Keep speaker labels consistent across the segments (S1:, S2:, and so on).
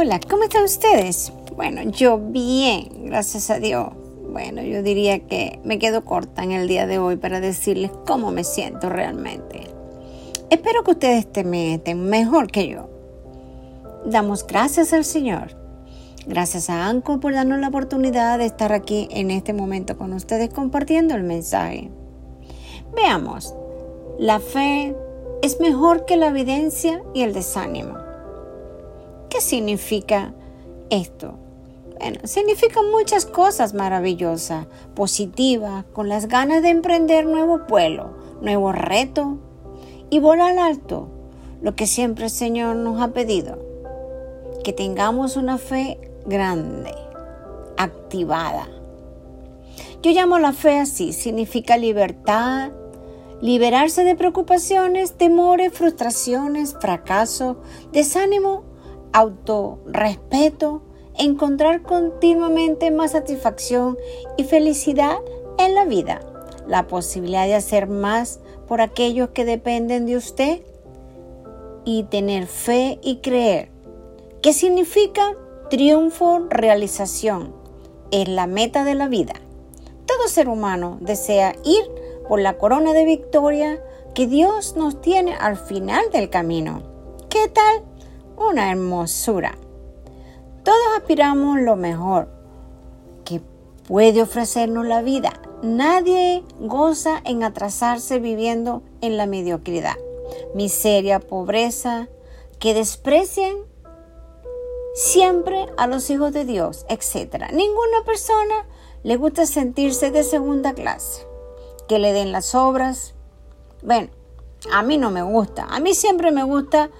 S1: Hola, ¿cómo están ustedes? Bueno, yo bien, gracias a Dios. Bueno, yo diría que me quedo corta en el día de hoy para decirles cómo me siento realmente. Espero que ustedes estén mejor que yo. Damos gracias al Señor. Gracias a Anco por darnos la oportunidad de estar aquí en este momento con ustedes compartiendo el mensaje. Veamos, la fe es mejor que la evidencia y el desánimo. ¿Qué significa esto? Bueno, significa muchas cosas maravillosas, positivas, con las ganas de emprender nuevo pueblo, nuevo reto y volar alto, lo que siempre el Señor nos ha pedido. Que tengamos una fe grande, activada. Yo llamo la fe así, significa libertad, liberarse de preocupaciones, temores, frustraciones, fracaso, desánimo autorrespeto, encontrar continuamente más satisfacción y felicidad en la vida, la posibilidad de hacer más por aquellos que dependen de usted y tener fe y creer. ¿Qué significa? Triunfo, realización. Es la meta de la vida. Todo ser humano desea ir por la corona de victoria que Dios nos tiene al final del camino. ¿Qué tal una hermosura. Todos aspiramos lo mejor que puede ofrecernos la vida. Nadie goza en atrasarse viviendo en la mediocridad, miseria, pobreza, que desprecian siempre a los hijos de Dios, etc. Ninguna persona le gusta sentirse de segunda clase, que le den las obras. Bueno, a mí no me gusta. A mí siempre me gusta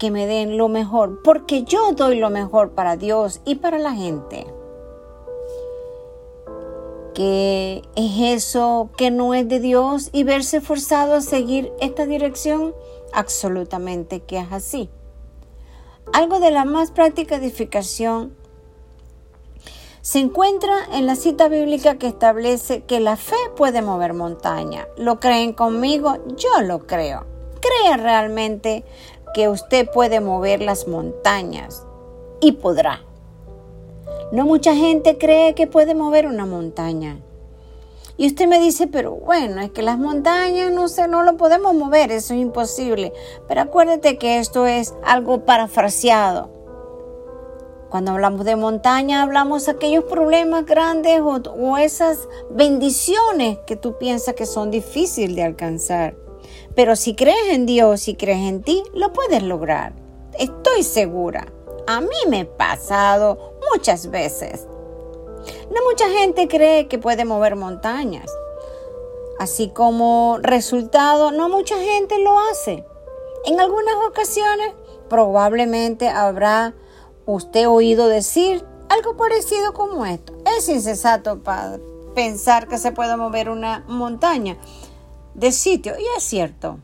S1: que me den lo mejor, porque yo doy lo mejor para Dios y para la gente. ¿Qué es eso que no es de Dios y verse forzado a seguir esta dirección? Absolutamente que es así. Algo de la más práctica edificación se encuentra en la cita bíblica que establece que la fe puede mover montaña. ¿Lo creen conmigo? Yo lo creo. ¿Cree realmente que usted puede mover las montañas y podrá. No mucha gente cree que puede mover una montaña. Y usted me dice, pero bueno, es que las montañas no sé, no lo podemos mover, eso es imposible. Pero acuérdate que esto es algo parafraseado. Cuando hablamos de montaña, hablamos de aquellos problemas grandes o, o esas bendiciones que tú piensas que son difíciles de alcanzar. Pero si crees en Dios y crees en ti, lo puedes lograr. Estoy segura. A mí me ha pasado muchas veces. No mucha gente cree que puede mover montañas. Así como resultado, no mucha gente lo hace. En algunas ocasiones probablemente habrá usted oído decir algo parecido como esto. Es insensato pensar que se puede mover una montaña de sitio. Y es cierto.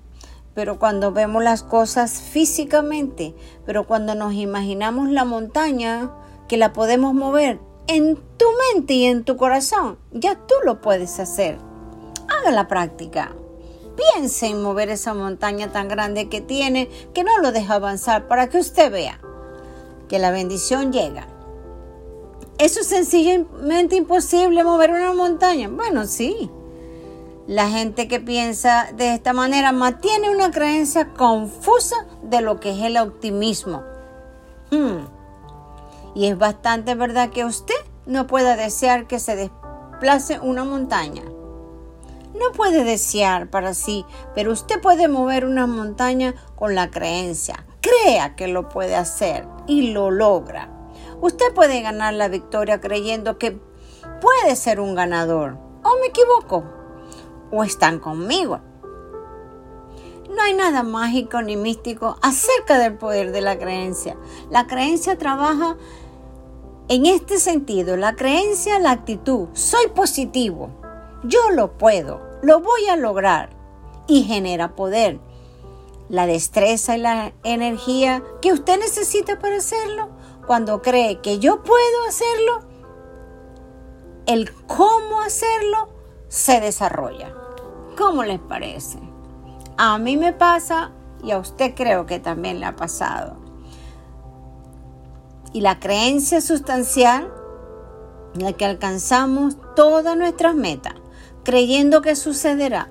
S1: Pero cuando vemos las cosas físicamente, pero cuando nos imaginamos la montaña, que la podemos mover en tu mente y en tu corazón, ya tú lo puedes hacer. Haga la práctica. Piense en mover esa montaña tan grande que tiene, que no lo deja avanzar, para que usted vea que la bendición llega. ¿Eso es sencillamente imposible mover una montaña? Bueno, sí. La gente que piensa de esta manera mantiene una creencia confusa de lo que es el optimismo. Hmm. Y es bastante verdad que usted no pueda desear que se desplace una montaña. No puede desear para sí, pero usted puede mover una montaña con la creencia. Crea que lo puede hacer y lo logra. Usted puede ganar la victoria creyendo que puede ser un ganador. ¿O me equivoco? O están conmigo. No hay nada mágico ni místico acerca del poder de la creencia. La creencia trabaja en este sentido. La creencia, la actitud. Soy positivo. Yo lo puedo. Lo voy a lograr. Y genera poder. La destreza y la energía que usted necesita para hacerlo. Cuando cree que yo puedo hacerlo, el cómo hacerlo se desarrolla. ¿Cómo les parece? A mí me pasa y a usted creo que también le ha pasado. y la creencia sustancial la que alcanzamos todas nuestras metas, creyendo que sucederá,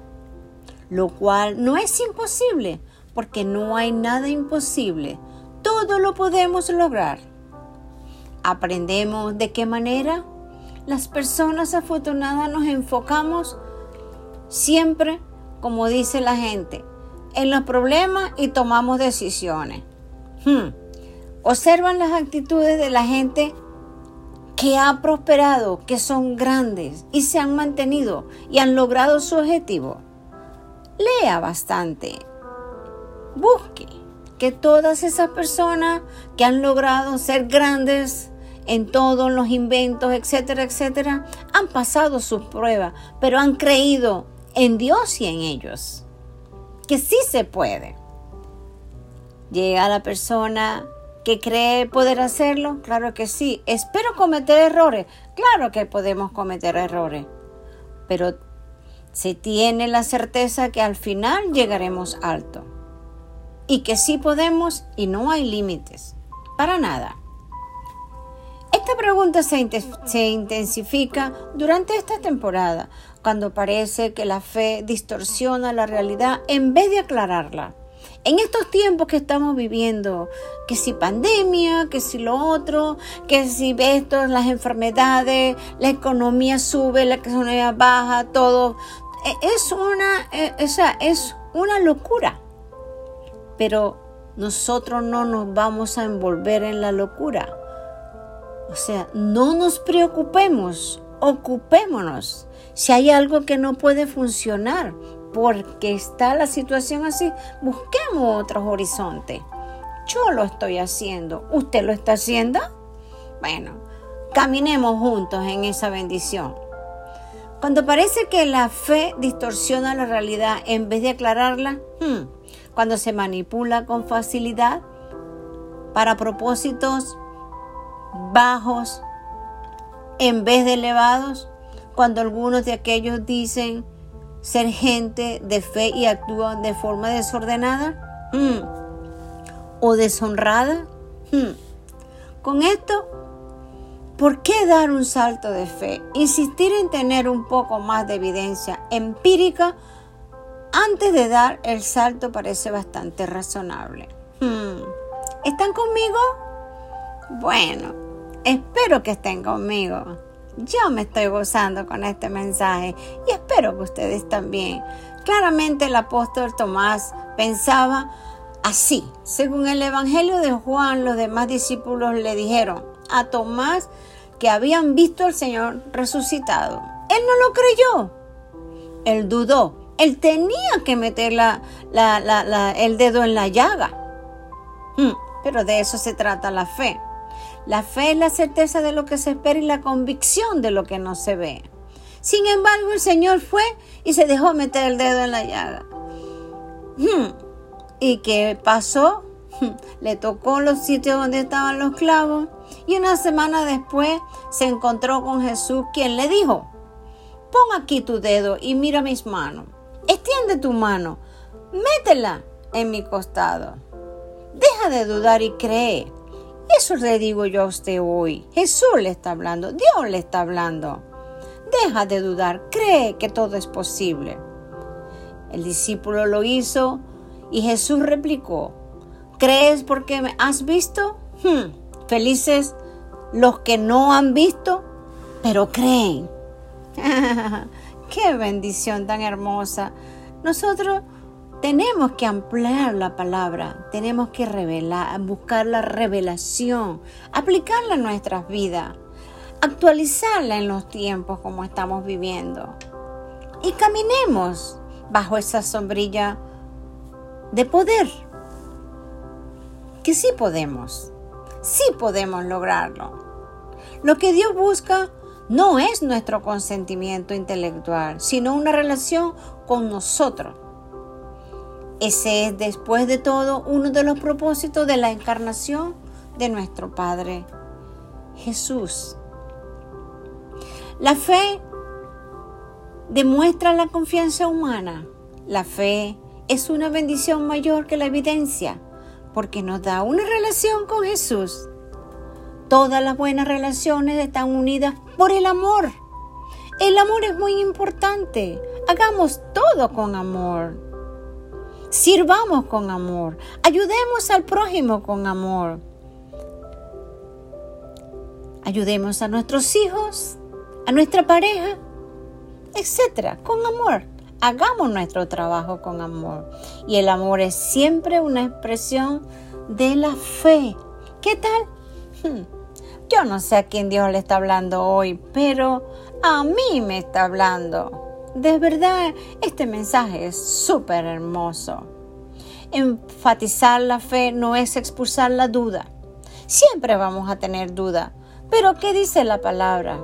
S1: lo cual no es imposible, porque no hay nada imposible, todo lo podemos lograr. Aprendemos de qué manera las personas afortunadas nos enfocamos siempre, como dice la gente, en los problemas y tomamos decisiones. Hmm. Observan las actitudes de la gente que ha prosperado, que son grandes y se han mantenido y han logrado su objetivo. Lea bastante. Busque que todas esas personas que han logrado ser grandes en todos los inventos, etcétera, etcétera, han pasado sus pruebas, pero han creído en Dios y en ellos. Que sí se puede. Llega la persona que cree poder hacerlo? Claro que sí. Espero cometer errores. Claro que podemos cometer errores. Pero se tiene la certeza que al final llegaremos alto. Y que sí podemos y no hay límites. Para nada. Esta pregunta se, intensifica durante esta temporada, cuando parece que la fe distorsiona la realidad en vez de aclararla en estos tiempos que estamos viviendo, que si pandemia, que si lo otro, que si esto, las enfermedades, la economía sube, la economía baja, todo, e, es una, e, es una locura. Pero nosotros no nos vamos a envolver en la locura. O sea, no nos preocupemos, ocupémonos. Si hay algo que no puede funcionar, porque está la situación así, busquemos otros horizontes. Yo lo estoy haciendo, ¿usted lo está haciendo? Bueno, caminemos juntos en esa bendición. Cuando parece que la fe distorsiona la realidad en vez de aclararla, hmm, cuando se manipula con facilidad para propósitos bajos en vez de elevados, cuando algunos de aquellos dicen ser gente de fe y actúan de forma desordenada hmm. o deshonrada. Hmm. Con esto, ¿por qué dar un salto de fe? Insistir en tener un poco más de evidencia empírica antes de dar el salto parece bastante razonable. Hmm. ¿Están conmigo? Bueno, espero que estén conmigo. Yo me estoy gozando con este mensaje y espero que ustedes también. Claramente el apóstol Tomás pensaba así. Según el Evangelio de Juan, los demás discípulos le dijeron a Tomás que habían visto al Señor resucitado. Él no lo creyó. Él dudó. Él tenía que meter el dedo en la llaga. Hmm, pero de eso se trata la fe. La fe es la certeza de lo que se espera y la convicción de lo que no se ve. Sin embargo, el Señor fue y se dejó meter el dedo en la llaga. Hmm. ¿Y qué pasó? Hmm. Le tocó los sitios donde estaban los clavos y una semana después se encontró con Jesús quien le dijo, pon aquí tu dedo y mira mis manos. Extiende tu mano, métela en mi costado. Deja de dudar y cree. Eso le digo yo a usted hoy. Jesús le está hablando, Dios le está hablando. Deja de dudar, cree que todo es posible. El discípulo lo hizo y Jesús replicó, ¿crees porque has visto? Hmm, felices los que no han visto, pero creen. Qué bendición tan hermosa. Nosotros tenemos que ampliar la palabra, tenemos que revelar, buscar la revelación, aplicarla en nuestras vidas, actualizarla en los tiempos como estamos viviendo. Y caminemos bajo esa sombrilla de poder. Que sí podemos, sí podemos lograrlo. Lo que Dios busca no es nuestro consentimiento intelectual, sino una relación con nosotros ese es, después de todo, uno de los propósitos de la encarnación de nuestro Padre Jesús. La fe demuestra la confianza humana. La fe es una bendición mayor que la evidencia porque nos da una relación con Jesús. Todas las buenas relaciones están unidas por el amor. El amor es muy importante. Hagamos todo con amor. Sirvamos con amor. Ayudemos al prójimo con amor. Ayudemos a nuestros hijos, a nuestra pareja, etcétera, con amor. Hagamos nuestro trabajo con amor. Y el amor es siempre una expresión de la fe. ¿Qué tal? Hmm. Yo no sé a quién Dios le está hablando hoy, pero a mí me está hablando. De verdad, este mensaje es súper hermoso. Enfatizar la fe no es expulsar la duda. Siempre vamos a tener duda. Pero ¿qué dice la palabra?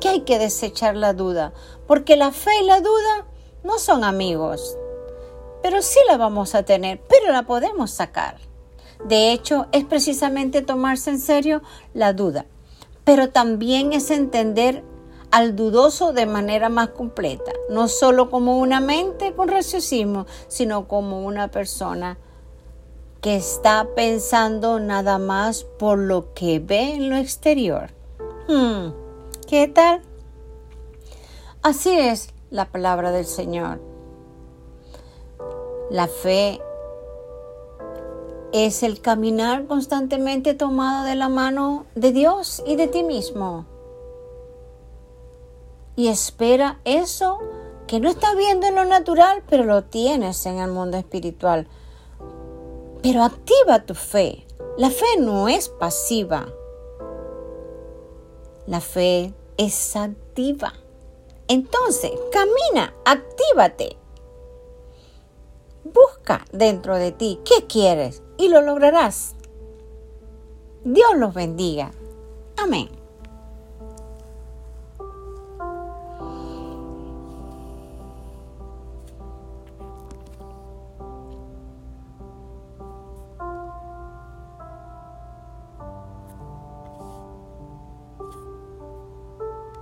S1: Que hay que desechar la duda, porque la fe y la duda no son amigos. Pero sí la vamos a tener, pero la podemos sacar. De hecho, es precisamente tomarse en serio la duda, pero también es entender al dudoso de manera más completa, no solo como una mente con raciocismo, sino como una persona que está pensando nada más por lo que ve en lo exterior. Hmm, ¿Qué tal? Así es la palabra del Señor. La fe es el caminar constantemente tomado de la mano de Dios y de ti mismo. Y espera eso que no estás viendo en lo natural, pero lo tienes en el mundo espiritual. Pero activa tu fe. La fe no es pasiva. La fe es activa. Entonces, camina, actívate. Busca dentro de ti qué quieres y lo lograrás. Dios los bendiga. Amén.